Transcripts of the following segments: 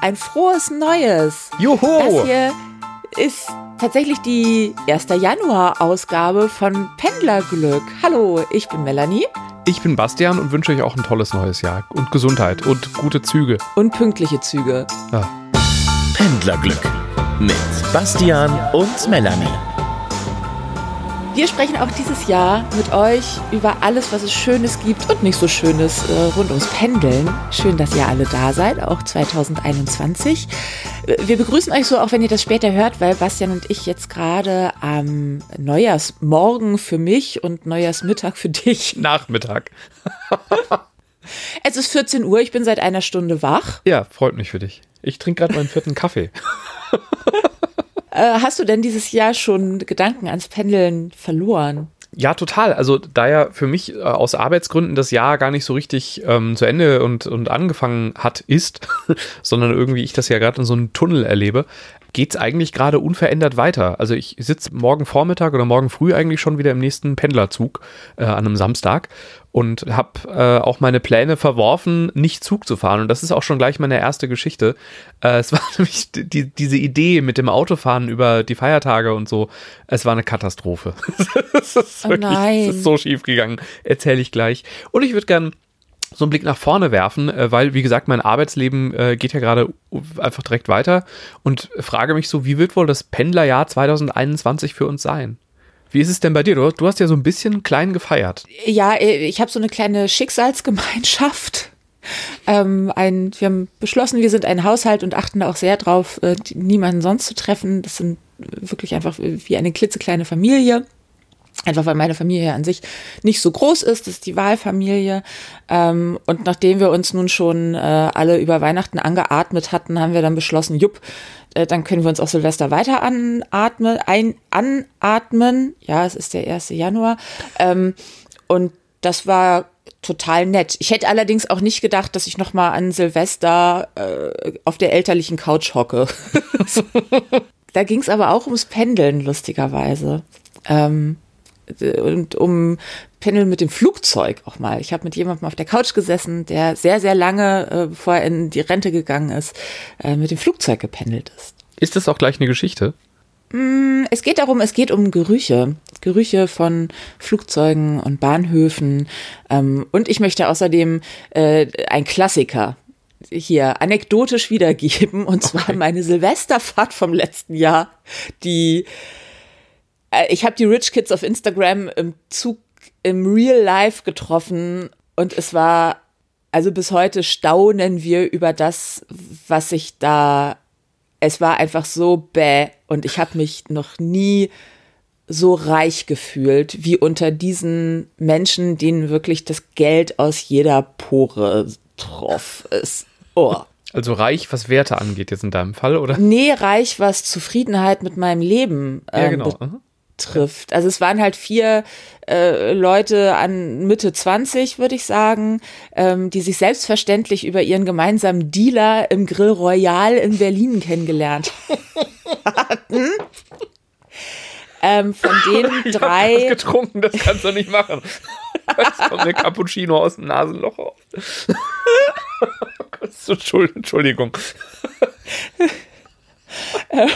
Ein frohes Neues. Juhu! Das hier ist tatsächlich die 1. Januar-Ausgabe von Pendlerglück. Hallo, ich bin Melanie. Ich bin Bastian und wünsche euch auch ein tolles neues Jahr und Gesundheit und gute Züge. Und pünktliche Züge. Ja. Pendlerglück mit Bastian und Melanie. Wir sprechen auch dieses Jahr mit euch über alles, was es Schönes gibt und nicht so Schönes äh, rund ums Pendeln. Schön, dass ihr alle da seid, auch 2021. Wir begrüßen euch so, auch wenn ihr das später hört, weil Bastian und ich jetzt gerade am Neujahrsmorgen für mich und Neujahrsmittag für dich. Nachmittag. es ist 14 Uhr, ich bin seit einer Stunde wach. Ja, freut mich für dich. Ich trinke gerade meinen vierten Kaffee. Äh, hast du denn dieses Jahr schon Gedanken ans Pendeln verloren? Ja, total. Also da ja für mich äh, aus Arbeitsgründen das Jahr gar nicht so richtig ähm, zu Ende und, und angefangen hat, ist, sondern irgendwie ich das ja gerade in so einem Tunnel erlebe, geht es eigentlich gerade unverändert weiter. Also ich sitze morgen Vormittag oder morgen früh eigentlich schon wieder im nächsten Pendlerzug äh, an einem Samstag und habe äh, auch meine Pläne verworfen, nicht Zug zu fahren. Und das ist auch schon gleich meine erste Geschichte. Äh, es war nämlich die, diese Idee mit dem Autofahren über die Feiertage und so. Es war eine Katastrophe. das ist, oh wirklich. Das ist so schief gegangen. Erzähle ich gleich. Und ich würde gerne so einen Blick nach vorne werfen, äh, weil, wie gesagt, mein Arbeitsleben äh, geht ja gerade einfach direkt weiter und frage mich so, wie wird wohl das Pendlerjahr 2021 für uns sein? Wie ist es denn bei dir? Du, du hast ja so ein bisschen klein gefeiert. Ja, äh, ich habe so eine kleine Schicksalsgemeinschaft. Ähm, ein, wir haben beschlossen, wir sind ein Haushalt und achten auch sehr drauf, niemanden sonst zu treffen. Das sind wirklich einfach wie eine klitzekleine Familie. Einfach weil meine Familie an sich nicht so groß ist, das ist die Wahlfamilie. Ähm, und nachdem wir uns nun schon äh, alle über Weihnachten angeatmet hatten, haben wir dann beschlossen, jupp, äh, dann können wir uns auch Silvester weiter anatmen, ein, anatmen. Ja, es ist der 1. Januar. Ähm, und das war total nett. Ich hätte allerdings auch nicht gedacht, dass ich noch mal an Silvester äh, auf der elterlichen Couch hocke. da ging es aber auch ums Pendeln, lustigerweise. Ähm, und um Pendeln mit dem Flugzeug auch mal. Ich habe mit jemandem auf der Couch gesessen, der sehr, sehr lange, äh, bevor er in die Rente gegangen ist, äh, mit dem Flugzeug gependelt ist. Ist das auch gleich eine Geschichte? Mm, es geht darum, es geht um Gerüche. Gerüche von Flugzeugen und Bahnhöfen. Ähm, und ich möchte außerdem äh, ein Klassiker hier anekdotisch wiedergeben, und zwar okay. meine Silvesterfahrt vom letzten Jahr, die ich habe die Rich Kids auf Instagram im Zug im Real Life getroffen und es war, also bis heute staunen wir über das, was ich da, es war einfach so bäh und ich habe mich noch nie so reich gefühlt wie unter diesen Menschen, denen wirklich das Geld aus jeder Pore troff ist. Oh. Also reich, was Werte angeht jetzt in deinem Fall, oder? Nee, reich, was Zufriedenheit mit meinem Leben ähm, ja, genau. Mhm trifft. Also es waren halt vier äh, Leute an Mitte 20, würde ich sagen, ähm, die sich selbstverständlich über ihren gemeinsamen Dealer im Grill Royal in Berlin kennengelernt hatten. Ähm, von denen ich drei. Ich getrunken, das kannst du nicht machen. Jetzt kommt der Cappuccino aus dem Nasenloch raus. Entschuldigung.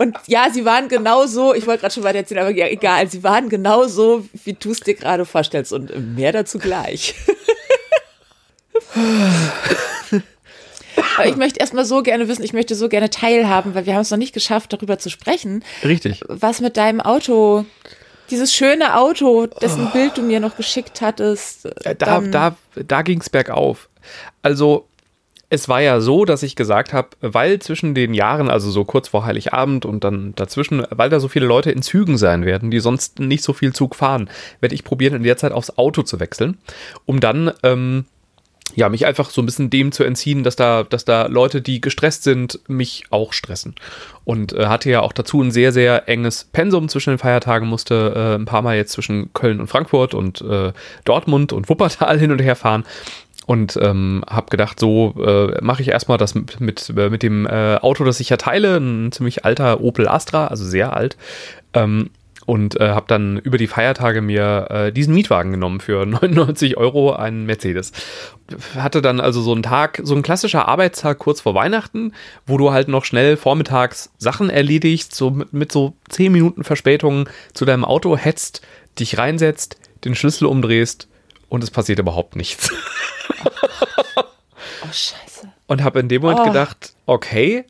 Und ja, sie waren genauso, ich wollte gerade schon weiter erzählen, aber ja, egal, sie waren genauso, wie du es dir gerade vorstellst und mehr dazu gleich. Aber ich möchte erstmal so gerne wissen, ich möchte so gerne teilhaben, weil wir haben es noch nicht geschafft, darüber zu sprechen. Richtig. Was mit deinem Auto, dieses schöne Auto, dessen oh. Bild du mir noch geschickt hattest. Äh, da, da, da ging es bergauf. Also es war ja so, dass ich gesagt habe, weil zwischen den Jahren, also so kurz vor Heiligabend und dann dazwischen, weil da so viele Leute in Zügen sein werden, die sonst nicht so viel Zug fahren, werde ich probieren, in der Zeit aufs Auto zu wechseln, um dann ähm, ja, mich einfach so ein bisschen dem zu entziehen, dass da, dass da Leute, die gestresst sind, mich auch stressen. Und äh, hatte ja auch dazu ein sehr, sehr enges Pensum zwischen den Feiertagen, musste äh, ein paar Mal jetzt zwischen Köln und Frankfurt und äh, Dortmund und Wuppertal hin und her fahren und ähm, habe gedacht, so äh, mache ich erstmal das mit, mit, mit dem äh, Auto, das ich ja teile, ein ziemlich alter Opel Astra, also sehr alt. Ähm, und äh, habe dann über die Feiertage mir äh, diesen Mietwagen genommen für 99 Euro, einen Mercedes. Hatte dann also so einen Tag, so ein klassischer Arbeitstag kurz vor Weihnachten, wo du halt noch schnell vormittags Sachen erledigst, so mit, mit so 10 Minuten Verspätung zu deinem Auto hetzt, dich reinsetzt, den Schlüssel umdrehst und es passiert überhaupt nichts. Oh, scheiße. Und habe in dem Moment Oh. gedacht, okay,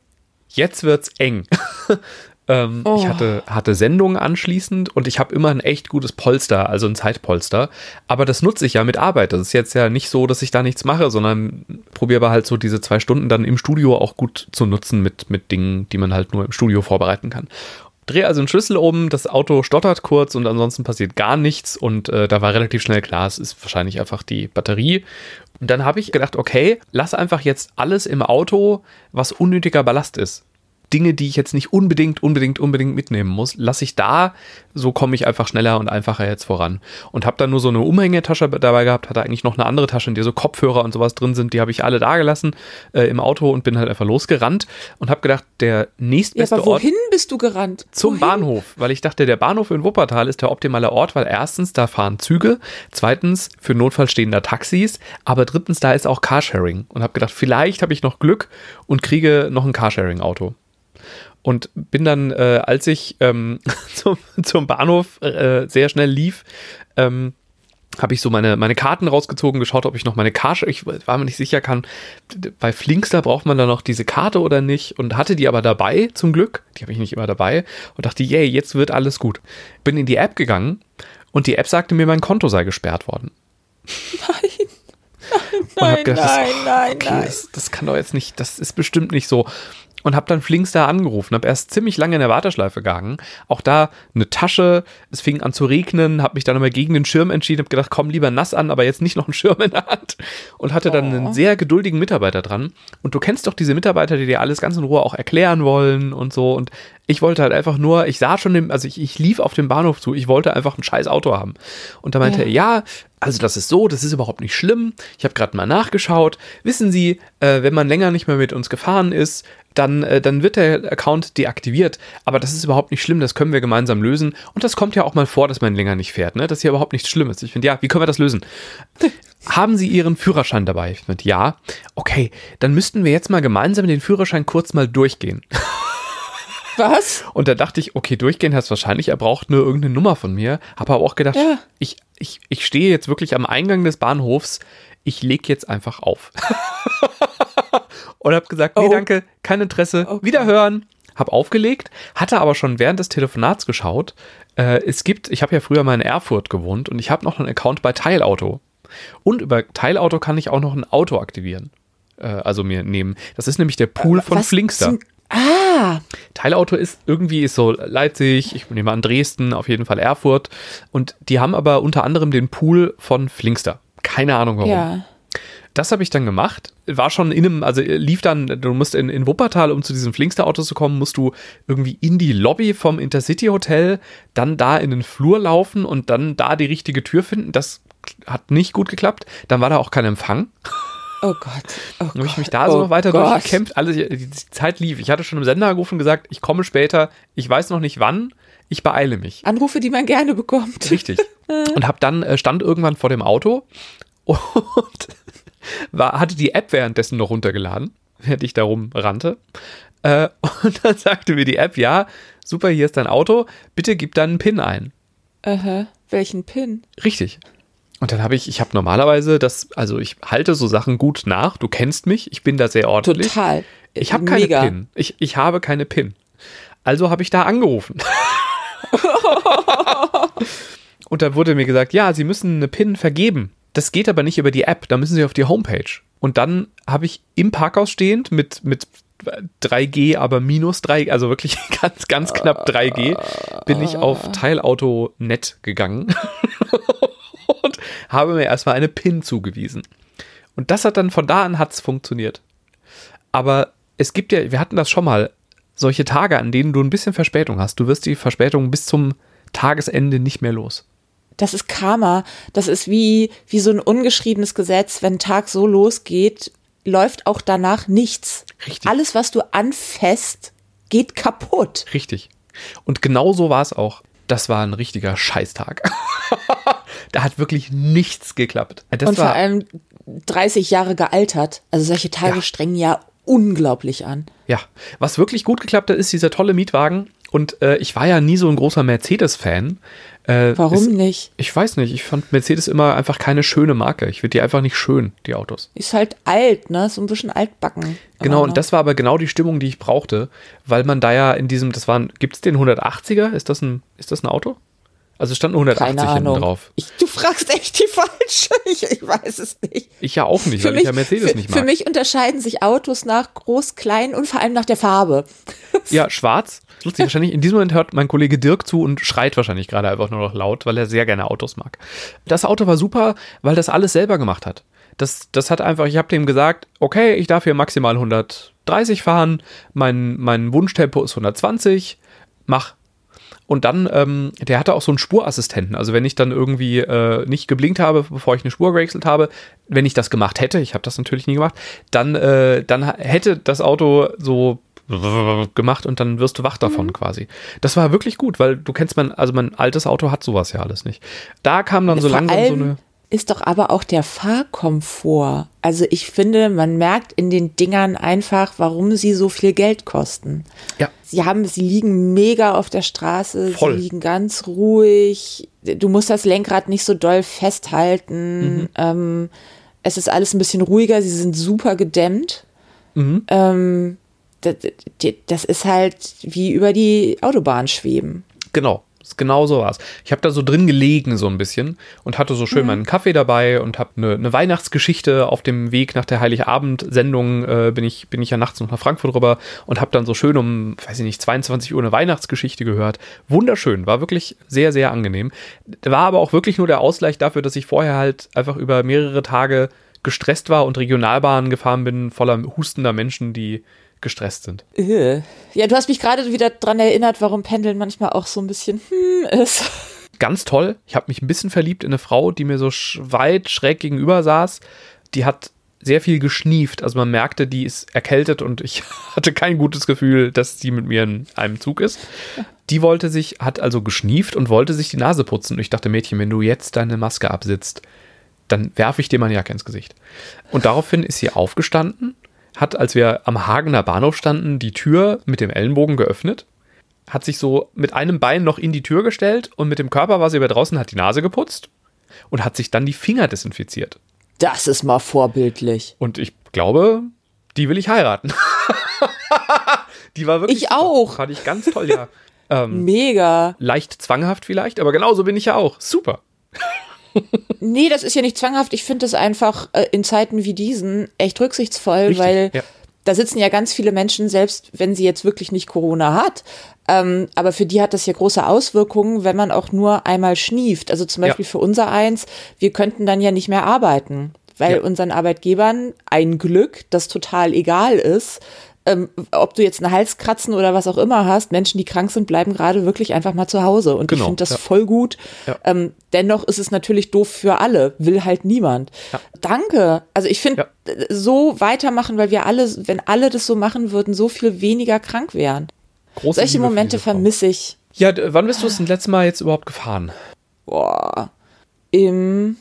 jetzt wird's eng. ähm, Oh. Ich hatte, hatte Sendungen anschließend und ich habe immer ein echt gutes Polster, also ein Zeitpolster. Aber das nutze ich ja mit Arbeit. Das ist jetzt ja nicht so, dass ich da nichts mache, sondern probiere halt so diese zwei Stunden dann im Studio auch gut zu nutzen mit, mit Dingen, die man halt nur im Studio vorbereiten kann. Drehe also einen Schlüssel um, das Auto stottert kurz und ansonsten passiert gar nichts und äh, da war relativ schnell klar, es ist wahrscheinlich einfach die Batterie. Und dann habe ich gedacht, okay, lass einfach jetzt alles im Auto, was unnötiger Ballast ist. Dinge, die ich jetzt nicht unbedingt, unbedingt, unbedingt mitnehmen muss, lasse ich da, so komme ich einfach schneller und einfacher jetzt voran. Und habe dann nur so eine Umhängetasche dabei gehabt, hatte eigentlich noch eine andere Tasche, in der so Kopfhörer und sowas drin sind, die habe ich alle da gelassen äh, im Auto und bin halt einfach losgerannt und habe gedacht, der Ja, nächstbeste aber Ort wohin bist du gerannt? zum wohin? Bahnhof, weil ich dachte, der Bahnhof in Wuppertal ist der optimale Ort, weil erstens, da fahren Züge, zweitens, für Notfall stehen da Taxis, aber drittens, da ist auch Carsharing. Und habe gedacht, vielleicht habe ich noch Glück und kriege noch ein Carsharing-Auto. Und bin dann, äh, als ich ähm, zum, zum Bahnhof äh, sehr schnell lief, ähm, habe ich so meine, meine Karten rausgezogen, geschaut, ob ich noch meine Karte, ich war mir nicht sicher, kann, bei Flinkster braucht man da noch diese Karte oder nicht und hatte die aber dabei, zum Glück, die habe ich nicht immer dabei und dachte, yay, jetzt wird alles gut. Bin in die App gegangen und die App sagte mir, mein Konto sei gesperrt worden. Nein, nein, gedacht, das- nein, nein, okay, nein. Das, das kann doch jetzt nicht, das ist bestimmt nicht so. Und habe dann Flinkster angerufen, habe erst ziemlich lange in der Warteschleife gegangen. Auch da eine Tasche, es fing an zu regnen, habe mich dann immer gegen den Schirm entschieden, habe gedacht, komm lieber nass an, aber jetzt nicht noch einen Schirm in der Hand. Und hatte dann Oh. einen sehr geduldigen Mitarbeiter dran. Und du kennst doch diese Mitarbeiter, die dir alles ganz in Ruhe auch erklären wollen und so. Und ich wollte halt einfach nur, ich sah schon, dem, also ich, ich lief auf den Bahnhof zu, ich wollte einfach ein scheiß Auto haben. Und da meinte Ja. er, ja, also das ist so, das ist überhaupt nicht schlimm. Ich habe gerade mal nachgeschaut. Wissen Sie, äh, wenn man länger nicht mehr mit uns gefahren ist, dann, äh, dann wird der Account deaktiviert. Aber das ist überhaupt nicht schlimm, das können wir gemeinsam lösen. Und das kommt ja auch mal vor, dass man länger nicht fährt. Ne? Das ist ja überhaupt nichts Schlimmes. Ich finde, ja, wie können wir das lösen? Haben Sie Ihren Führerschein dabei? Ich finde, ja. Okay, dann müssten wir jetzt mal gemeinsam den Führerschein kurz mal durchgehen. Was? Und da dachte ich, okay, durchgehen heißt wahrscheinlich, er braucht nur irgendeine Nummer von mir. Habe aber auch gedacht, Ja. ich, ich, ich stehe jetzt wirklich am Eingang des Bahnhofs. Ich lege jetzt einfach auf. und habe gesagt, nee, Oh. danke, kein Interesse, Okay. wiederhören. Hab aufgelegt, hatte aber schon während des Telefonats geschaut. Äh, es gibt, ich habe ja früher mal in Erfurt gewohnt und ich habe noch einen Account bei Teilauto. Und über Teilauto kann ich auch noch ein Auto aktivieren. Äh, also mir nehmen. Das ist nämlich der Pool von Was Flinkster. zum- Ah, Teilauto ist irgendwie ist so Leipzig, ich nehme an Dresden, auf jeden Fall Erfurt. Und die haben aber unter anderem den Pool von Flinkster. Keine Ahnung warum. ja. Das habe ich dann gemacht. War schon in einem, also lief dann, du musst in, in Wuppertal, um zu diesem Flinkster-Auto zu kommen, musst du irgendwie in die Lobby vom Intercity Hotel, dann da in den Flur laufen und dann da die richtige Tür finden. Das hat nicht gut geklappt. Dann war da auch kein Empfang. Oh Gott. Oh Dann habe ich mich da so oh noch weiter Gott. durchgekämpft. Alles, die die Zeit lief. Ich hatte schon im Sender angerufen und gesagt, ich komme später. Ich weiß noch nicht wann. Ich beeile mich. Anrufe, die man gerne bekommt. Richtig. Und hab dann äh, stand irgendwann vor dem Auto und war, hatte die App währenddessen noch runtergeladen, während ich darum rannte. Äh, und dann sagte mir die App, ja, super, hier ist dein Auto, bitte gib deinen PIN ein. Aha. Welchen Pin? Richtig. Und dann habe ich, ich habe normalerweise das, also ich halte so Sachen gut nach. Du kennst mich, ich bin da sehr ordentlich. Total. Ich habe keine Mega. PIN. Ich, ich habe keine PIN. Also habe ich da angerufen. Und da wurde mir gesagt, ja, Sie müssen eine PIN vergeben. Das geht aber nicht über die App, da müssen Sie auf die Homepage. Und dann habe ich im Parkhaus stehend mit, mit 3G, aber minus 3, also wirklich ganz, ganz knapp 3G, bin ich auf Teilauto.net gegangen habe mir erstmal eine PIN zugewiesen. Und das hat dann von da an hat's funktioniert. Aber es gibt ja, wir hatten das schon mal, solche Tage, an denen du ein bisschen Verspätung hast. Du wirst die Verspätung bis zum Tagesende nicht mehr los. Das ist Karma. Das ist wie, wie so ein ungeschriebenes Gesetz. Wenn ein Tag so losgeht, läuft auch danach nichts. Richtig. Alles, was du anfasst, geht kaputt. Richtig. Und genau so war es auch. das war ein richtiger Scheißtag. da hat wirklich nichts geklappt. Das und vor allem 30 Jahre gealtert. Also solche Tage ja. strengen ja unglaublich an. Ja, was wirklich gut geklappt hat, ist dieser tolle Mietwagen. Und äh, ich war ja nie so ein großer Mercedes-Fan. Äh, Warum ist, nicht? Ich weiß nicht. Ich fand Mercedes immer einfach keine schöne Marke. Ich finde die einfach nicht schön, die Autos. Ist halt alt, ne? So ein bisschen altbacken. Genau, und das war aber genau die Stimmung, die ich brauchte, weil man da ja in diesem, das waren, gibt es den 180er? Ist das ein, ist das ein Auto? Also stand nur 180 hinten drauf. Ich, du fragst echt die falsche. Ich, ich, weiß es nicht. Ich ja auch nicht, für weil mich, ich ja Mercedes für, nicht mag. Für mich unterscheiden sich Autos nach groß, klein und vor allem nach der Farbe. Ja, schwarz. Lustig, wahrscheinlich in diesem Moment hört mein Kollege Dirk zu und schreit wahrscheinlich gerade einfach nur noch laut, weil er sehr gerne Autos mag. Das Auto war super, weil das alles selber gemacht hat. Das, das hat einfach, ich habe dem gesagt, okay, ich darf hier maximal 130 fahren, mein, mein Wunschtempo ist 120, mach und dann, ähm, der hatte auch so einen Spurassistenten. Also wenn ich dann irgendwie äh, nicht geblinkt habe, bevor ich eine Spur gewechselt habe, wenn ich das gemacht hätte, ich habe das natürlich nie gemacht, dann, äh, dann hätte das Auto so gemacht und dann wirst du wach davon mhm. quasi. Das war wirklich gut, weil du kennst mein, also mein altes Auto hat sowas ja alles nicht. Da kam dann so langsam so eine ist doch aber auch der Fahrkomfort. Also ich finde, man merkt in den Dingern einfach, warum sie so viel Geld kosten. Ja. Sie haben, sie liegen mega auf der Straße, Voll. sie liegen ganz ruhig. Du musst das Lenkrad nicht so doll festhalten. Mhm. Ähm, es ist alles ein bisschen ruhiger, sie sind super gedämmt. Mhm. Ähm, das, das ist halt wie über die Autobahn schweben. Genau. Genau so war es. Ich habe da so drin gelegen so ein bisschen und hatte so schön mhm. meinen Kaffee dabei und habe eine, eine, Weihnachtsgeschichte auf dem Weg nach der Heiligabend-Sendung äh, bin, ich, bin ich ja nachts noch nach Frankfurt rüber und habe dann so schön um, weiß ich nicht, 22 Uhr eine Weihnachtsgeschichte gehört. Wunderschön, war wirklich sehr, sehr angenehm. War aber auch wirklich nur der Ausgleich dafür, dass ich vorher halt einfach über mehrere Tage gestresst war und Regionalbahnen gefahren bin, voller hustender Menschen, die gestresst sind. Ja, du hast mich gerade wieder daran erinnert, warum Pendeln manchmal auch so ein bisschen hm ist. Ganz toll. Ich habe mich ein bisschen verliebt in eine Frau, die mir so weit schräg gegenüber saß. Die hat sehr viel geschnieft. Also man merkte, die ist erkältet und ich hatte kein gutes Gefühl, dass sie mit mir in einem Zug ist. Die wollte sich, hat also geschnieft und wollte sich die Nase putzen. Und ich dachte, Mädchen, wenn du jetzt deine Maske absitzt, dann werfe ich dir meine Jacke ins Gesicht. Und daraufhin ist sie aufgestanden hat, als wir am Hagener Bahnhof standen, die Tür mit dem Ellenbogen geöffnet, hat sich so mit einem Bein noch in die Tür gestellt und mit dem Körper war sie über draußen, hat die Nase geputzt und hat sich dann die Finger desinfiziert. Das ist mal vorbildlich. Und ich glaube, die will ich heiraten. die war wirklich. Ich auch. Fand ich ganz toll, ja. Ähm, Mega. Leicht zwanghaft vielleicht, aber genauso bin ich ja auch. Super nee, das ist ja nicht zwanghaft. Ich finde es einfach äh, in Zeiten wie diesen echt rücksichtsvoll, Richtig, weil ja. da sitzen ja ganz viele Menschen, selbst wenn sie jetzt wirklich nicht Corona hat. Ähm, aber für die hat das ja große Auswirkungen, wenn man auch nur einmal schnieft. Also zum Beispiel ja. für unser eins, wir könnten dann ja nicht mehr arbeiten, weil ja. unseren Arbeitgebern ein Glück, das total egal ist, ähm, ob du jetzt einen Halskratzen oder was auch immer hast, Menschen, die krank sind, bleiben gerade wirklich einfach mal zu Hause. Und genau, ich finde das ja. voll gut. Ja. Ähm, dennoch ist es natürlich doof für alle, will halt niemand. Ja. Danke. Also ich finde, so weitermachen, weil wir alle, wenn alle das so machen würden, so viel weniger krank wären. Große Solche Liebe Momente vermisse ich. Ja, wann bist du das letzte Mal jetzt überhaupt gefahren? Boah. Im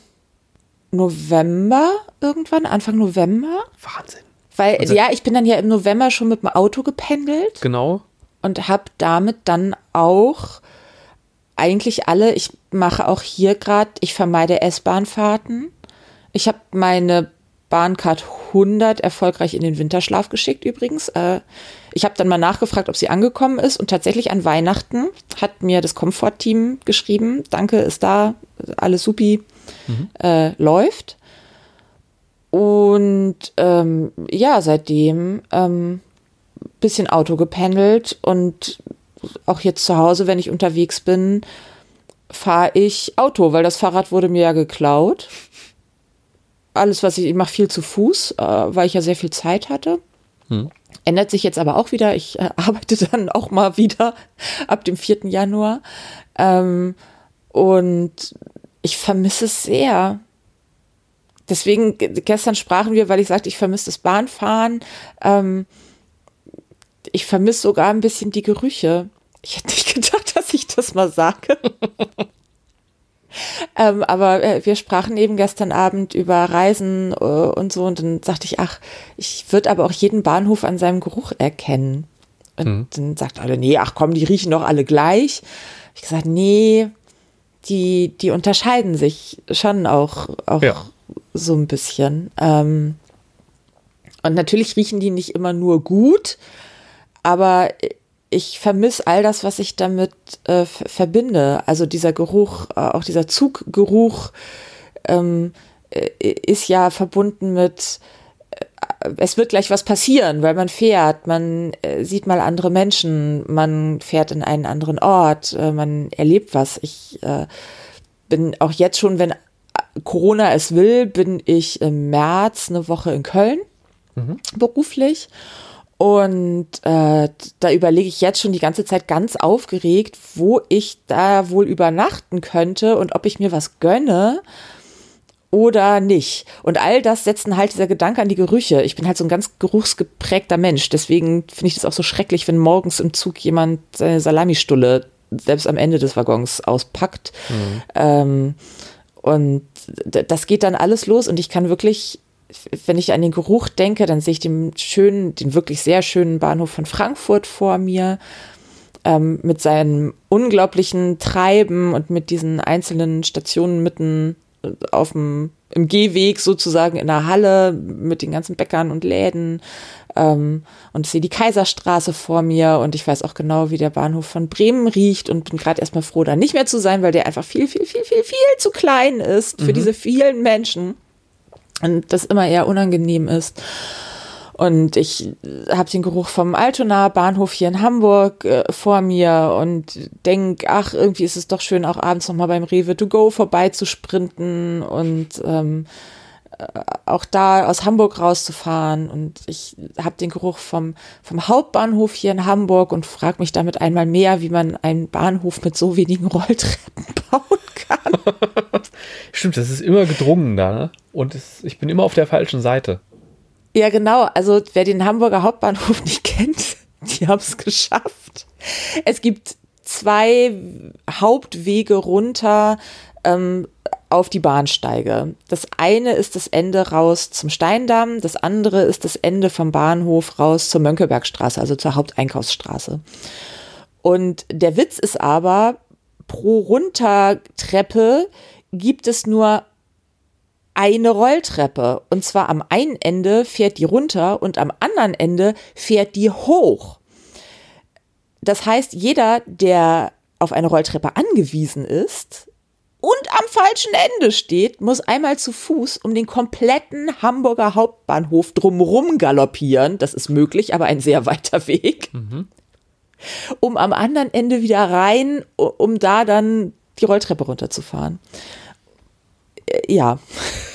November irgendwann, Anfang November. Wahnsinn. Weil, also, ja, ich bin dann ja im November schon mit dem Auto gependelt. Genau. Und habe damit dann auch eigentlich alle, ich mache auch hier gerade, ich vermeide S-Bahnfahrten. Ich habe meine Bahncard 100 erfolgreich in den Winterschlaf geschickt übrigens. Äh, ich habe dann mal nachgefragt, ob sie angekommen ist und tatsächlich an Weihnachten hat mir das Komfort-Team geschrieben, danke, ist da, alles supi, mhm. äh, läuft. Und ähm, ja, seitdem ähm, bisschen Auto gependelt und auch jetzt zu Hause, wenn ich unterwegs bin, fahre ich Auto, weil das Fahrrad wurde mir ja geklaut. Alles, was ich, ich mache viel zu Fuß, äh, weil ich ja sehr viel Zeit hatte. Hm. Ändert sich jetzt aber auch wieder. Ich äh, arbeite dann auch mal wieder ab dem 4. Januar. Ähm, und ich vermisse es sehr deswegen, gestern sprachen wir, weil ich sagte, ich vermisse das Bahnfahren. Ähm, ich vermisse sogar ein bisschen die Gerüche. Ich hätte nicht gedacht, dass ich das mal sage. ähm, aber äh, wir sprachen eben gestern Abend über Reisen äh, und so und dann sagte ich, ach, ich würde aber auch jeden Bahnhof an seinem Geruch erkennen. Und mhm. dann sagt alle, nee, ach komm, die riechen doch alle gleich. Ich gesagt, nee, die, die unterscheiden sich schon auch, auch ja. So ein bisschen. Ähm, und natürlich riechen die nicht immer nur gut, aber ich vermisse all das, was ich damit äh, verbinde. Also dieser Geruch, äh, auch dieser Zuggeruch ähm, äh, ist ja verbunden mit, äh, es wird gleich was passieren, weil man fährt, man äh, sieht mal andere Menschen, man fährt in einen anderen Ort, äh, man erlebt was. Ich bin auch jetzt schon, wenn Corona es will, bin ich im März eine Woche in Köln mhm. beruflich. Und äh, da überlege ich jetzt schon die ganze Zeit ganz aufgeregt, wo ich da wohl übernachten könnte und ob ich mir was gönne oder nicht. Und all das setzen halt dieser Gedanke an die Gerüche. Ich bin halt so ein ganz geruchsgeprägter Mensch. Deswegen finde ich das auch so schrecklich, wenn morgens im Zug jemand seine Salamistulle selbst am Ende des Waggons auspackt. Mhm. Ähm, und das geht dann alles los und ich kann wirklich wenn ich an den Geruch denke, dann sehe ich den schönen, den wirklich sehr schönen Bahnhof von Frankfurt vor mir ähm, mit seinem unglaublichen Treiben und mit diesen einzelnen Stationen mitten auf dem im Gehweg sozusagen in der Halle mit den ganzen Bäckern und Läden ähm, und ich sehe die Kaiserstraße vor mir und ich weiß auch genau, wie der Bahnhof von Bremen riecht und bin gerade erstmal froh, da nicht mehr zu sein, weil der einfach viel, viel, viel, viel, viel zu klein ist für mhm. diese vielen Menschen und das immer eher unangenehm ist. Und ich habe den Geruch vom Altona Bahnhof hier in Hamburg äh, vor mir und denk, ach, irgendwie ist es doch schön, auch abends nochmal beim Rewe to go vorbeizusprinten und ähm, äh, auch da aus Hamburg rauszufahren. Und ich habe den Geruch vom, vom Hauptbahnhof hier in Hamburg und frage mich damit einmal mehr, wie man einen Bahnhof mit so wenigen Rolltreppen bauen kann. Stimmt, das ist immer gedrungen da, ne? Und es, ich bin immer auf der falschen Seite. Ja, genau. Also wer den Hamburger Hauptbahnhof nicht kennt, die haben es geschafft. Es gibt zwei Hauptwege runter ähm, auf die Bahnsteige. Das eine ist das Ende raus zum Steindamm, das andere ist das Ende vom Bahnhof raus zur Mönckebergstraße, also zur Haupteinkaufsstraße. Und der Witz ist aber, pro Runtertreppe gibt es nur eine Rolltreppe. Und zwar am einen Ende fährt die runter und am anderen Ende fährt die hoch. Das heißt, jeder, der auf eine Rolltreppe angewiesen ist und am falschen Ende steht, muss einmal zu Fuß um den kompletten Hamburger Hauptbahnhof drumherum galoppieren. Das ist möglich, aber ein sehr weiter Weg. Mhm. Um am anderen Ende wieder rein, um da dann die Rolltreppe runterzufahren. Äh,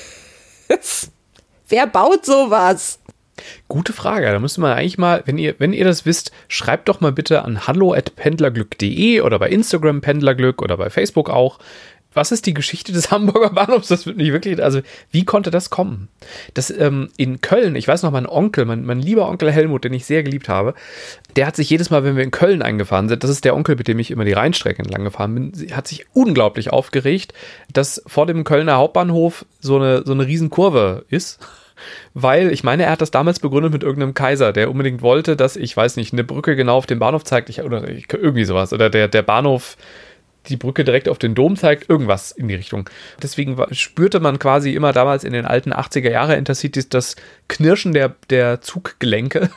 Wer baut sowas? Gute Frage. Da müsste man eigentlich mal, wenn ihr, wenn ihr das wisst, schreibt doch mal bitte an hallo@pendlerglück.de oder bei Instagram Pendlerglück oder bei Facebook auch was ist die Geschichte des Hamburger Bahnhofs? Das wird nicht wirklich, also wie konnte das kommen? Das ähm, in Köln, ich weiß noch, mein Onkel, mein, mein lieber Onkel Helmut, den ich sehr geliebt habe, der hat sich jedes Mal, wenn wir in Köln eingefahren sind, das ist der Onkel, mit dem ich immer die Rheinstrecke entlang gefahren bin, hat sich unglaublich aufgeregt, dass vor dem Kölner Hauptbahnhof so eine, so eine Riesenkurve ist weil ich meine, er hat das damals begründet mit irgendeinem Kaiser, der unbedingt wollte, dass ich weiß nicht, eine Brücke genau auf den Bahnhof zeigt, ich, oder ich, irgendwie sowas, oder der, der Bahnhof die Brücke direkt auf den Dom zeigt, irgendwas in die Richtung. Deswegen spürte man quasi immer damals in den alten 80er Jahre Intercities das Knirschen der, der Zuggelenke,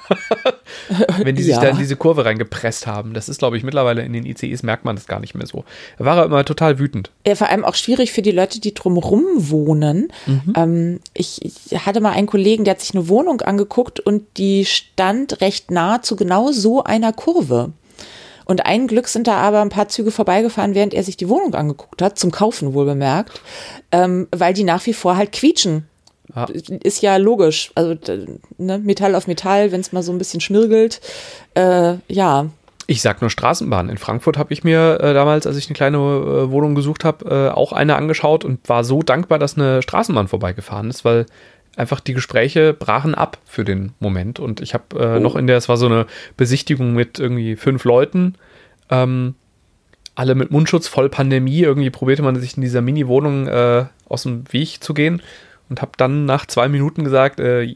wenn die sich ja. da in diese Kurve reingepresst haben. Das ist, glaube ich, mittlerweile in den ICEs merkt man das gar nicht mehr so. Da war er immer total wütend. Ja, vor allem auch schwierig für die Leute, die drumherum wohnen. Mhm. Ähm, ich, ich hatte mal einen Kollegen, der hat sich eine Wohnung angeguckt und die stand recht nah zu genau so einer Kurve. Und ein Glück sind da aber ein paar Züge vorbeigefahren, während er sich die Wohnung angeguckt hat, zum Kaufen wohl bemerkt, ähm, weil die nach wie vor halt quietschen. Ja. Ist ja logisch. Also ne, Metall auf Metall, wenn es mal so ein bisschen schmirgelt. Äh, ja, ich sag nur Straßenbahn. In Frankfurt habe ich mir äh, damals, als ich eine kleine äh, Wohnung gesucht habe, äh, auch eine angeschaut und war so dankbar, dass eine Straßenbahn vorbeigefahren ist, weil einfach die Gespräche brachen ab für den Moment. Und ich habe äh, oh. noch in der, es war so eine Besichtigung mit irgendwie fünf Leuten. Ähm, alle mit Mundschutz, voll Pandemie. Irgendwie probierte man sich in dieser Mini-Wohnung äh, aus dem Weg zu gehen und habe dann nach zwei Minuten gesagt, äh,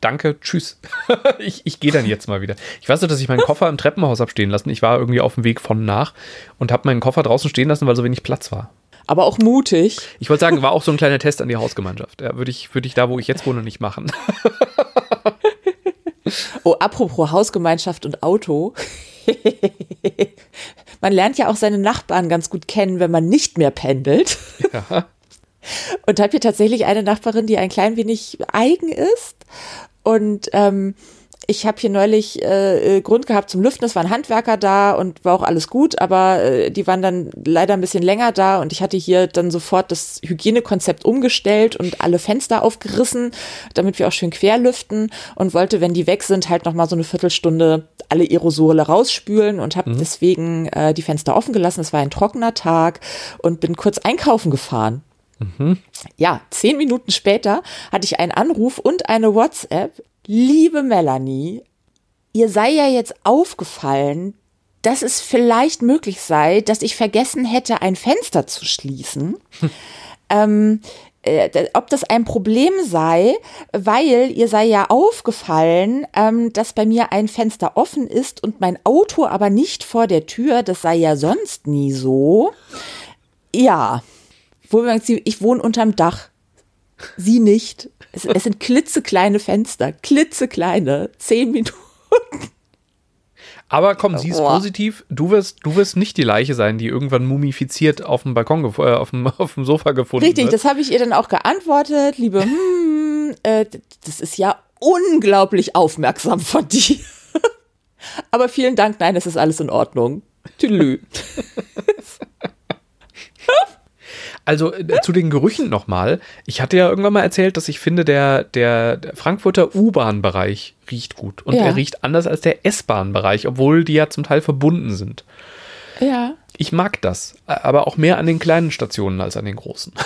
danke, tschüss. ich ich gehe dann jetzt mal wieder. Ich weiß nur, dass ich meinen Koffer im Treppenhaus habe stehen lassen. Ich war irgendwie auf dem Weg von nach und habe meinen Koffer draußen stehen lassen, weil so wenig Platz war. Aber auch mutig. Ich wollte sagen, war auch so ein kleiner Test an die Hausgemeinschaft. Ja, würde ich, würde ich da, wo ich jetzt wohne, nicht machen. oh, apropos Hausgemeinschaft und Auto. man lernt ja auch seine Nachbarn ganz gut kennen, wenn man nicht mehr pendelt. Ja. Und habe hier tatsächlich eine Nachbarin, die ein klein wenig eigen ist. Und ähm, ich habe hier neulich äh, Grund gehabt zum Lüften. Es waren Handwerker da und war auch alles gut, aber äh, die waren dann leider ein bisschen länger da und ich hatte hier dann sofort das Hygienekonzept umgestellt und alle Fenster aufgerissen, damit wir auch schön quer lüften und wollte, wenn die weg sind, halt nochmal so eine Viertelstunde alle Aerosole rausspülen und habe mhm. deswegen äh, die Fenster offen gelassen. Es war ein trockener Tag und bin kurz einkaufen gefahren. Mhm. Ja, zehn Minuten später hatte ich einen Anruf und eine WhatsApp liebe Melanie, ihr sei ja jetzt aufgefallen, dass es vielleicht möglich sei, dass ich vergessen hätte, ein Fenster zu schließen. Hm. Ähm, äh, ob das ein Problem sei, weil ihr sei ja aufgefallen, ähm, dass bei mir ein Fenster offen ist und mein Auto aber nicht vor der Tür. Das sei ja sonst nie so. Ja, ich wohne unterm Dach. Sie nicht. Es, es sind klitzekleine Fenster, klitzekleine, zehn Minuten. Aber komm, sie ist oh. positiv. Du wirst, du wirst nicht die Leiche sein, die irgendwann mumifiziert auf dem Balkon, äh, auf, dem, auf dem Sofa gefunden Richtig, wird. das habe ich ihr dann auch geantwortet. Liebe, hm, äh, das ist ja unglaublich aufmerksam von dir. Aber vielen Dank, nein, es ist alles in Ordnung. Tüdelü. Also äh, zu den Gerüchen nochmal. Ich hatte ja irgendwann mal erzählt, dass ich finde, der, der, Frankfurter U-Bahn-Bereich riecht gut. Und ja. er riecht anders als der S-Bahn-Bereich, obwohl die ja zum Teil verbunden sind. Ja. Ich mag das, aber auch mehr an den kleinen Stationen als an den großen.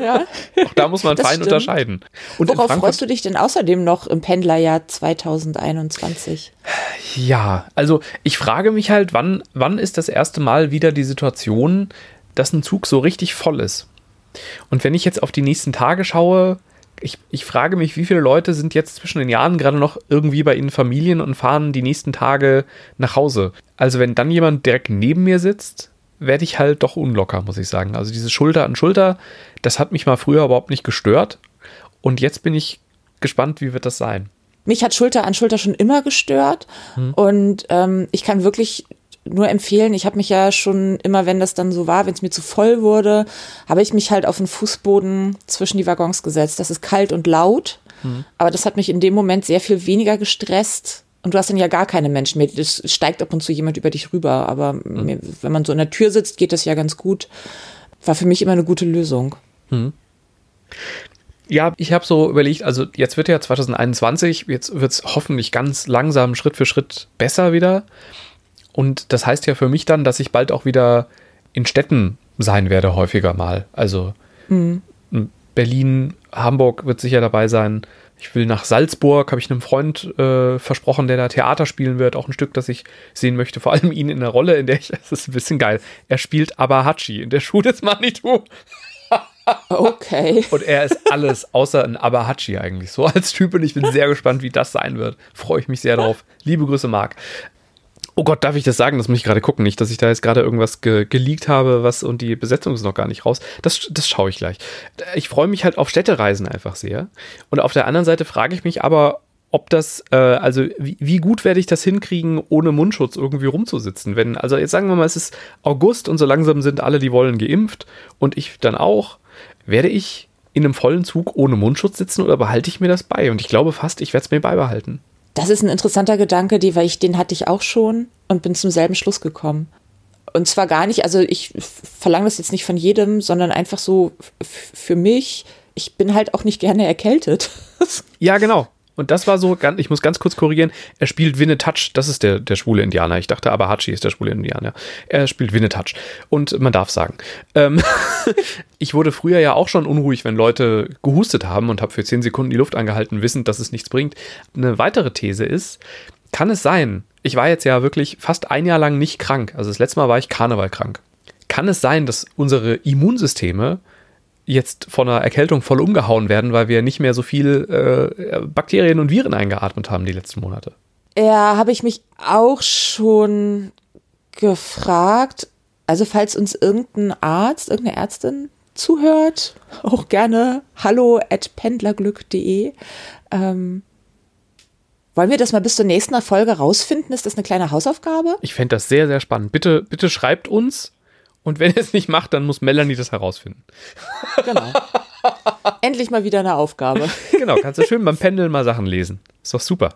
Ja. auch da muss man fein stimmt. unterscheiden. Und Worauf freust du dich denn außerdem noch im Pendlerjahr 2021? Ja, also ich frage mich halt, wann, wann ist das erste Mal wieder die Situation, dass ein Zug so richtig voll ist. Und wenn ich jetzt auf die nächsten Tage schaue, ich, ich frage mich, wie viele Leute sind jetzt zwischen den Jahren gerade noch irgendwie bei ihren Familien und fahren die nächsten Tage nach Hause. Also wenn dann jemand direkt neben mir sitzt, werde ich halt doch unlocker, muss ich sagen. Also dieses Schulter an Schulter, das hat mich mal früher überhaupt nicht gestört. Und jetzt bin ich gespannt, wie wird das sein. Mich hat Schulter an Schulter schon immer gestört. Hm. Und ähm, ich kann wirklich nur empfehlen. Ich habe mich ja schon immer, wenn das dann so war, wenn es mir zu voll wurde, habe ich mich halt auf den Fußboden zwischen die Waggons gesetzt. Das ist kalt und laut, mhm. aber das hat mich in dem Moment sehr viel weniger gestresst. Und du hast dann ja gar keine Menschen mehr. Es steigt ab und zu jemand über dich rüber. Aber mhm. wenn man so in der Tür sitzt, geht das ja ganz gut. War für mich immer eine gute Lösung. Mhm. Ja, ich habe so überlegt, also jetzt wird ja 2021, jetzt wird es hoffentlich ganz langsam Schritt für Schritt besser wieder. Und das heißt ja für mich dann, dass ich bald auch wieder in Städten sein werde, häufiger mal. Also mhm. Berlin, Hamburg wird sicher dabei sein. Ich will nach Salzburg, habe ich einem Freund äh, versprochen, der da Theater spielen wird. Auch ein Stück, das ich sehen möchte. Vor allem ihn in der Rolle, in der ich, das ist ein bisschen geil. Er spielt Abahachi in der Schuh des Manitou. Okay. Und er ist alles außer ein Abahachi eigentlich. So als Typ und ich bin sehr gespannt, wie das sein wird. Freue ich mich sehr drauf. Liebe Grüße, Marc. Oh Gott, darf ich das sagen? Das muss ich gerade gucken. Nicht, dass ich da jetzt gerade irgendwas ge geleakt habe, was und die Besetzung ist noch gar nicht raus. Das, das schaue ich gleich. Ich freue mich halt auf Städtereisen einfach sehr. Und auf der anderen Seite frage ich mich aber, ob das, äh, also wie, wie, gut werde ich das hinkriegen, ohne Mundschutz irgendwie rumzusitzen? Wenn, also jetzt sagen wir mal, es ist August und so langsam sind alle, die wollen, geimpft und ich dann auch. Werde ich in einem vollen Zug ohne Mundschutz sitzen oder behalte ich mir das bei? Und ich glaube fast, ich werde es mir beibehalten. Das ist ein interessanter Gedanke, die, weil ich, den hatte ich auch schon und bin zum selben Schluss gekommen. Und zwar gar nicht, also ich verlange das jetzt nicht von jedem, sondern einfach so für mich. Ich bin halt auch nicht gerne erkältet. ja, genau. Und das war so, ich muss ganz kurz korrigieren, er spielt Winnetouch, das ist der, der schwule Indianer. Ich dachte aber Hachi ist der schwule Indianer. Er spielt Winnetouch. Und man darf sagen. Ähm, ich wurde früher ja auch schon unruhig, wenn Leute gehustet haben und habe für 10 Sekunden die Luft angehalten, wissend, dass es nichts bringt. Eine weitere These ist, kann es sein, ich war jetzt ja wirklich fast ein Jahr lang nicht krank. Also das letzte Mal war ich Karneval krank. Kann es sein, dass unsere Immunsysteme jetzt von einer Erkältung voll umgehauen werden, weil wir nicht mehr so viel äh, Bakterien und Viren eingeatmet haben die letzten Monate? Ja, habe ich mich auch schon gefragt. Also falls uns irgendein Arzt, irgendeine Ärztin zuhört, auch gerne hallo at pendlerglück.de. Ähm, wollen wir das mal bis zur nächsten Folge rausfinden? Ist das eine kleine Hausaufgabe? Ich fände das sehr, sehr spannend. Bitte, bitte schreibt uns und wenn ihr es nicht macht, dann muss Melanie das herausfinden. Genau. Endlich mal wieder eine Aufgabe. genau, kannst du schön beim Pendeln mal Sachen lesen. Ist doch super.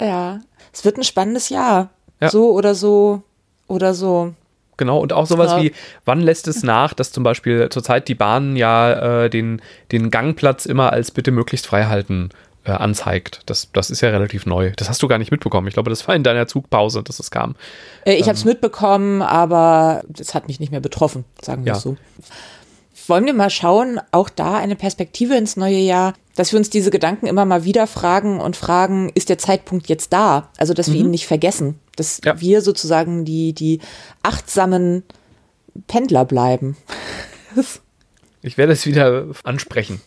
Ja, es wird ein spannendes Jahr. Ja. So oder so oder so. Genau, und auch sowas ja. wie, wann lässt es nach, dass zum Beispiel zurzeit die Bahnen ja äh, den, den Gangplatz immer als bitte möglichst frei halten äh, anzeigt. Das, das ist ja relativ neu. Das hast du gar nicht mitbekommen. Ich glaube, das war in deiner Zugpause, dass das kam. Äh, ich ähm. habe es mitbekommen, aber es hat mich nicht mehr betroffen, sagen wir ja. so. Wollen wir mal schauen, auch da eine Perspektive ins neue Jahr, dass wir uns diese Gedanken immer mal wieder fragen und fragen, ist der Zeitpunkt jetzt da? Also, dass wir mhm. ihn nicht vergessen, dass ja. wir sozusagen die, die achtsamen Pendler bleiben. ich werde es wieder ansprechen.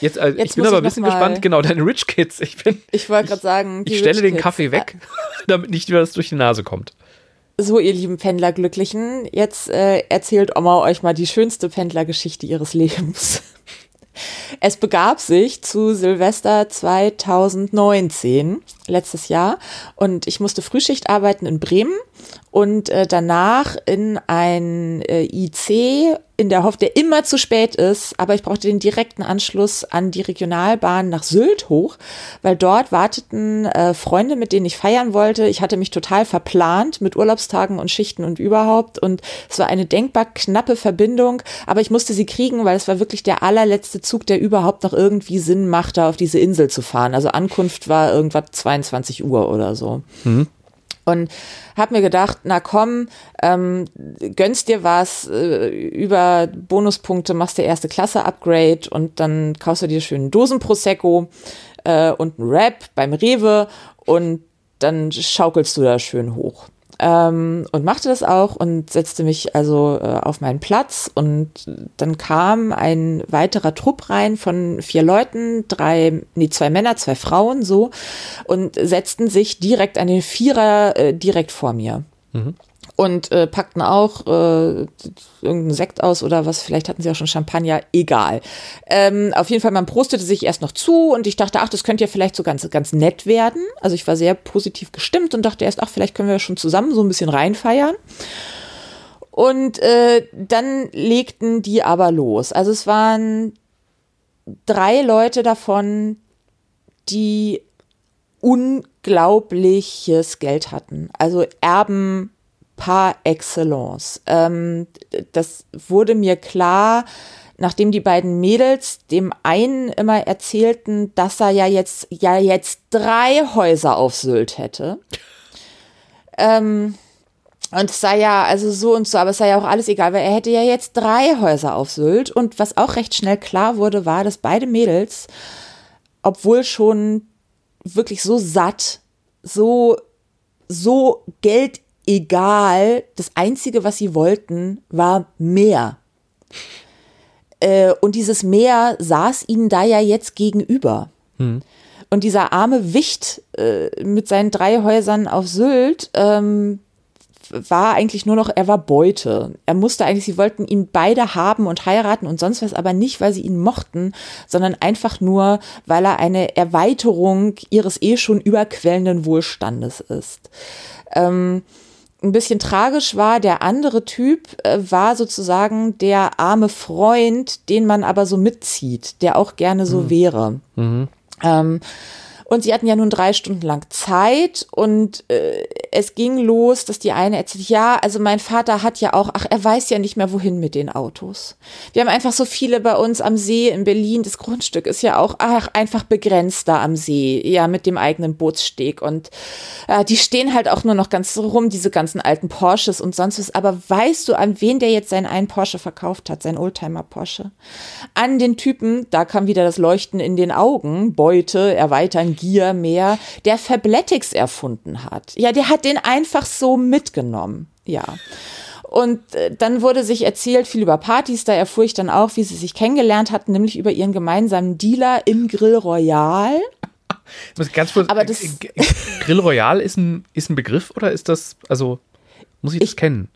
Jetzt, also Jetzt ich bin aber ein bisschen gespannt, genau, deine Rich Kids. Ich Ich wollte gerade sagen, ich stelle den Kaffee weg, damit nicht wieder das durch die Nase kommt. So, ihr lieben Pendlerglücklichen, jetzt äh, erzählt Oma euch mal die schönste Pendlergeschichte ihres Lebens. Es begab sich zu Silvester 2019, letztes Jahr, und ich musste Frühschicht arbeiten in Bremen und äh, danach in ein äh, IC in der Hoffnung, der immer zu spät ist, aber ich brauchte den direkten Anschluss an die Regionalbahn nach Sylt hoch, weil dort warteten äh, Freunde, mit denen ich feiern wollte. Ich hatte mich total verplant mit Urlaubstagen und Schichten und überhaupt und es war eine denkbar knappe Verbindung, aber ich musste sie kriegen, weil es war wirklich der allerletzte Zug, der überhaupt noch irgendwie Sinn machte, auf diese Insel zu fahren. Also Ankunft war irgendwas 22 Uhr oder so. Mhm. Und habe mir gedacht, na komm, ähm, gönnst dir was, äh, über Bonuspunkte machst du erste Klasse Upgrade und dann kaufst du dir schön Dosen Prosecco äh, und ein Wrap beim Rewe und dann schaukelst du da schön hoch ähm, und machte das auch und setzte mich also äh, auf meinen Platz und dann kam ein weiterer Trupp rein von vier Leuten, drei, nee, zwei Männer, zwei Frauen so und setzten sich direkt an den Vierer äh, direkt vor mir. Mhm und äh, packten auch äh, irgendeinen Sekt aus oder was, vielleicht hatten sie auch schon Champagner, egal. Ähm, auf jeden Fall, man prostete sich erst noch zu und ich dachte, ach, das könnte ja vielleicht so ganz, ganz nett werden. Also ich war sehr positiv gestimmt und dachte erst, ach, vielleicht können wir schon zusammen so ein bisschen reinfeiern. Und äh, dann legten die aber los. Also es waren drei Leute davon, die unglaubliches Geld hatten. Also Erben par excellence. Ähm, das wurde mir klar, nachdem die beiden Mädels dem einen immer erzählten, dass er ja jetzt, ja jetzt drei Häuser auf Sylt hätte. Ähm, und es sei ja, also so und so, aber es sei ja auch alles egal, weil er hätte ja jetzt drei Häuser auf Sylt. Und was auch recht schnell klar wurde, war, dass beide Mädels, obwohl schon wirklich so satt, so, so Geld egal. Das Einzige, was sie wollten, war mehr. Äh, und dieses Meer saß ihnen da ja jetzt gegenüber. Hm. Und dieser arme Wicht äh, mit seinen drei Häusern auf Sylt ähm, war eigentlich nur noch, er war Beute. Er musste eigentlich, sie wollten ihn beide haben und heiraten und sonst was, aber nicht, weil sie ihn mochten, sondern einfach nur, weil er eine Erweiterung ihres eh schon überquellenden Wohlstandes ist. Ähm, ein bisschen tragisch war, der andere Typ äh, war sozusagen der arme Freund, den man aber so mitzieht, der auch gerne so mhm. wäre. Mhm. Ähm, und sie hatten ja nun drei Stunden lang Zeit und äh, es ging los, dass die eine erzählt, ja, also mein Vater hat ja auch, ach, er weiß ja nicht mehr, wohin mit den Autos. Wir haben einfach so viele bei uns am See in Berlin. Das Grundstück ist ja auch ach, einfach begrenzt da am See, ja, mit dem eigenen Bootssteg. Und äh, die stehen halt auch nur noch ganz rum, diese ganzen alten Porsches und sonst was. Aber weißt du, an wen der jetzt seinen einen Porsche verkauft hat, sein Oldtimer Porsche? An den Typen, da kam wieder das Leuchten in den Augen, Beute, erweitern, Gier mehr, der Fabletics erfunden hat. Ja, der hat den einfach so mitgenommen. Ja. Und äh, dann wurde sich erzählt, viel über Partys, da erfuhr ich dann auch, wie sie sich kennengelernt hatten, nämlich über ihren gemeinsamen Dealer im Grill Royal. Ganz kurz, Aber das- Grill Royal ist ein, ist ein Begriff oder ist das, also muss ich das Ich- kennen?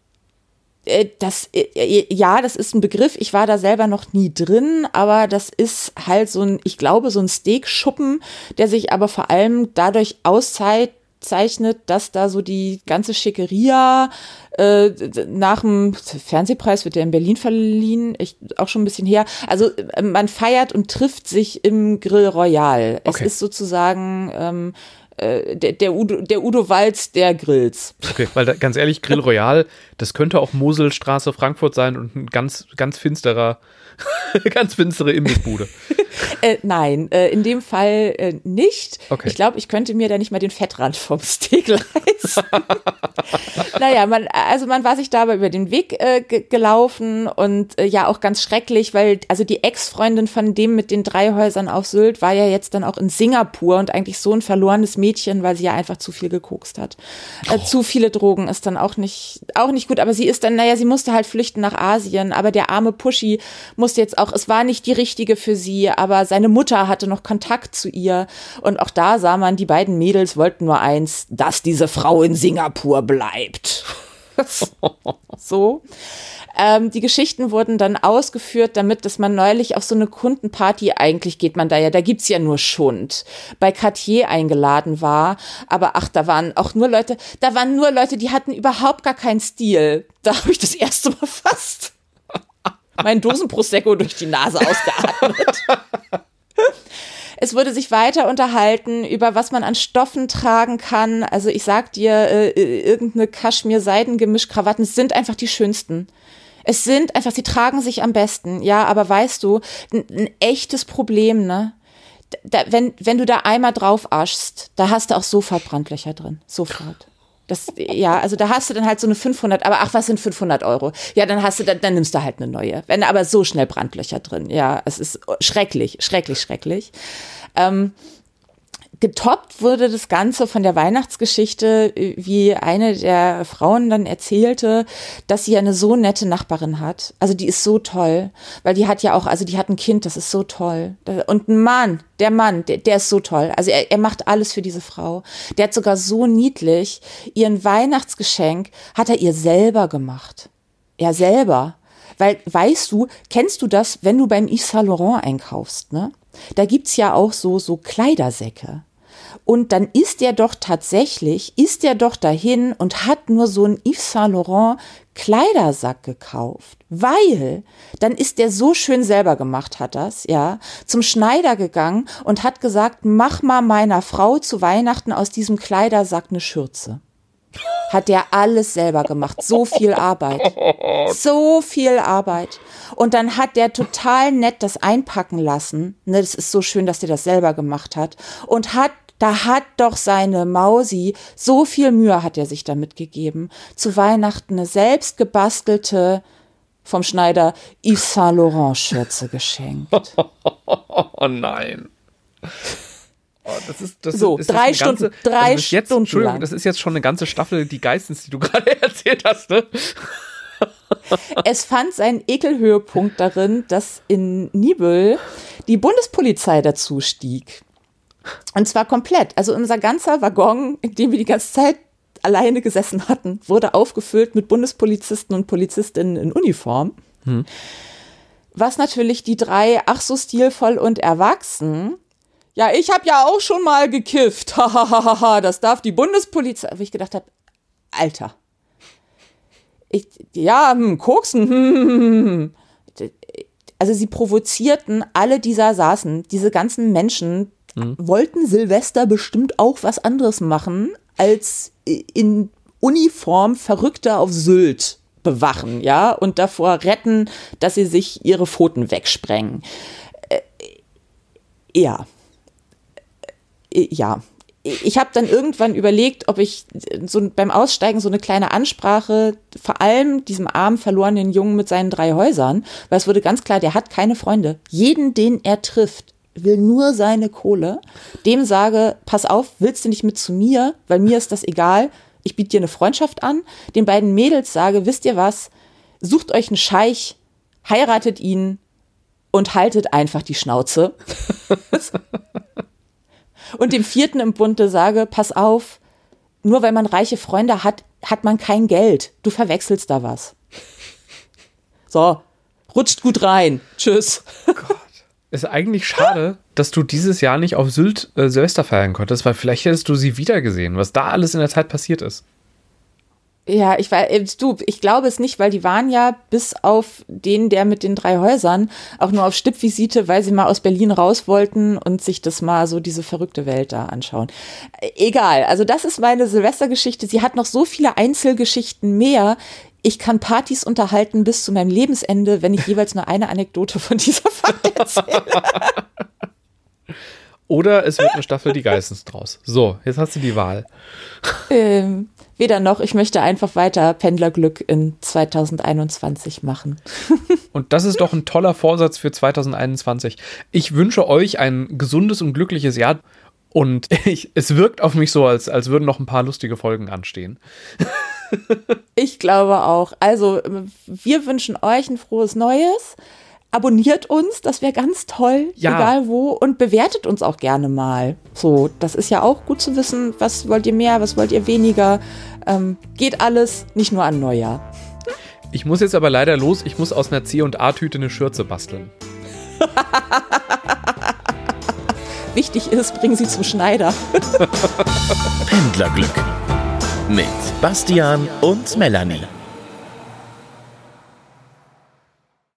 Äh, Das, äh, ja, das ist ein Begriff. Ich war da selber noch nie drin, aber das ist halt so ein, ich glaube, so ein Steakschuppen, der sich aber vor allem dadurch auszeichnet, dass da so die ganze Schickeria äh, nach dem Fernsehpreis wird der in Berlin verliehen, ich, auch schon ein bisschen her. Also äh, man feiert und trifft sich im Grill Royal. Es Okay. ist sozusagen ähm, äh, der, der, Udo, der Udo Walz der Grills. Okay, weil da, ganz ehrlich, Grill Royal, das könnte auch Moselstraße Frankfurt sein und ein ganz, ganz finsterer, ganz finstere Imbissbude. Äh, nein, äh, in dem Fall äh, nicht. Okay. Ich glaube, ich könnte mir da nicht mal den Fettrand vom Steak leisten. naja, man, also man war sich da aber über den Weg äh, ge- gelaufen und äh, ja auch ganz schrecklich, weil also die Ex-Freundin von dem mit den drei Häusern auf Sylt war ja jetzt dann auch in Singapur und eigentlich so ein verlorenes Mädchen, weil sie ja einfach zu viel gekokst hat. Äh, zu viele Drogen ist dann auch nicht, auch nicht gut, aber sie ist dann, naja, sie musste halt flüchten nach Asien, aber der arme Pushy musste jetzt auch, es war nicht die richtige für sie, aber seine Mutter hatte noch Kontakt zu ihr und auch da sah man, die beiden Mädels wollten nur eins, dass diese Frau in Singapur bleibt. so. Ähm, die Geschichten wurden dann ausgeführt, damit, dass man neulich auf so eine Kundenparty, eigentlich geht man da ja, da gibt's ja nur Schund, bei Cartier eingeladen war. Aber ach, da waren auch nur Leute, da waren nur Leute, die hatten überhaupt gar keinen Stil. Da habe ich das erste Mal fast mein Dosenprosecco durch die Nase ausgeatmet. Es wurde sich weiter unterhalten über was man an Stoffen tragen kann. Also ich sag dir, äh, äh, irgendeine Kaschmir-Seidengemisch-Krawatten sind einfach die schönsten. Es sind einfach, sie tragen sich am besten. Ja, aber weißt du, ein, ein echtes Problem, ne? Da, wenn, wenn du da einmal drauf aschst, da hast du auch sofort Brandlöcher drin. Sofort. Das, ja, also da hast du dann halt so eine 500, aber ach, was sind 500 Euro? Ja, dann hast du, dann, dann nimmst du halt eine neue. Wenn aber so schnell Brandlöcher drin. Ja, es ist schrecklich, schrecklich, schrecklich. Ähm, getoppt wurde das Ganze von der Weihnachtsgeschichte, wie eine der Frauen dann erzählte, dass sie eine so nette Nachbarin hat. Also die ist so toll, weil die hat ja auch, also die hat ein Kind, das ist so toll. Und ein Mann, der Mann, der, der ist so toll. Also er, er macht alles für diese Frau. Der hat sogar so niedlich ihren Weihnachtsgeschenk hat er ihr selber gemacht. Er selber. Weil, weißt du, kennst du das, wenn du beim Yves Saint Laurent einkaufst, ne? Da gibt's ja auch so, so Kleidersäcke. Und dann ist er doch tatsächlich, ist er doch dahin und hat nur so einen Yves Saint Laurent Kleidersack gekauft. Weil, dann ist der so schön selber gemacht, hat das, ja, zum Schneider gegangen und hat gesagt, mach mal meiner Frau zu Weihnachten aus diesem Kleidersack eine Schürze. Hat der alles selber gemacht. So viel Arbeit. So viel Arbeit. Und dann hat der total nett das einpacken lassen. Ne, das ist so schön, dass der das selber gemacht hat. Und hat da hat doch seine Mausi, so viel Mühe hat er sich damit gegeben, zu Weihnachten eine selbst gebastelte, vom Schneider Yves Saint Laurent Schürze geschenkt. Oh nein. Oh, das ist, das So, ist, ist drei das Stunden- drei das ist jetzt, Stunden Entschuldigung, lang. das ist jetzt schon eine ganze Staffel, die Geistens, die du gerade erzählt hast, ne? Es fand seinen Ekelhöhepunkt darin, dass in Nibel die Bundespolizei dazu stieg. Und zwar komplett. Also unser ganzer Waggon, in dem wir die ganze Zeit alleine gesessen hatten, wurde aufgefüllt mit Bundespolizisten und Polizistinnen in Uniform. Was natürlich die drei, ach so stilvoll und erwachsen, ja, ich habe ja auch schon mal gekifft. Hahaha, das darf die Bundespolizei. Wo ich gedacht habe, Alter. Ich, ja, hm, koksen. Hm, hm, hm. Also sie provozierten alle, die da saßen, diese ganzen Menschen, wollten Silvester bestimmt auch was anderes machen, als in Uniform Verrückte auf Sylt bewachen, ja, und davor retten, dass sie sich ihre Pfoten wegsprengen. Äh, ja. Äh, ja. Ich habe dann irgendwann überlegt, ob ich so beim Aussteigen so eine kleine Ansprache, vor allem diesem armen verlorenen Jungen mit seinen drei Häusern, weil es wurde ganz klar, der hat keine Freunde. Jeden, den er trifft, will nur seine Kohle, dem sage, pass auf, willst du nicht mit zu mir, weil mir ist das egal, ich biete dir eine Freundschaft an, den beiden Mädels sage, wisst ihr was, sucht euch einen Scheich, heiratet ihn und haltet einfach die Schnauze. und dem vierten im Bunde sage, pass auf, nur weil man reiche Freunde hat, hat man kein Geld. Du verwechselst da was. So, rutscht gut rein. Tschüss. Gott. Ist eigentlich schade, dass du dieses Jahr nicht auf Sylt äh, Silvester feiern konntest, weil vielleicht hättest du sie wiedergesehen, was da alles in der Zeit passiert ist. Ja, ich war, äh, du, ich glaube es nicht, weil die waren ja bis auf den, der mit den drei Häusern, auch nur auf Stippvisite, weil sie mal aus Berlin raus wollten und sich das mal so diese verrückte Welt da anschauen. Äh, egal, also das ist meine Silvestergeschichte. Sie hat noch so viele Einzelgeschichten mehr. Ich kann Partys unterhalten bis zu meinem Lebensende, wenn ich jeweils nur eine Anekdote von dieser Fahrt erzähle. Oder es wird eine Staffel Die Geistens draus. So, jetzt hast du die Wahl. Ähm, weder noch. Ich möchte einfach weiter Pendlerglück in 2021 machen. und das ist doch ein toller Vorsatz für 2021. Ich wünsche euch ein gesundes und glückliches Jahr. Und ich, es wirkt auf mich so, als, als würden noch ein paar lustige Folgen anstehen. ich glaube auch. Also, wir wünschen euch ein frohes Neues abonniert uns, das wäre ganz toll, ja. egal wo, und bewertet uns auch gerne mal. So, das ist ja auch gut zu wissen, was wollt ihr mehr, was wollt ihr weniger. Ähm, geht alles, nicht nur an Neujahr. Ich muss jetzt aber leider los, ich muss aus einer C und A-Tüte eine Schürze basteln. Wichtig ist, bringen Sie zum Schneider. Pendlerglück mit Bastian und Melanie.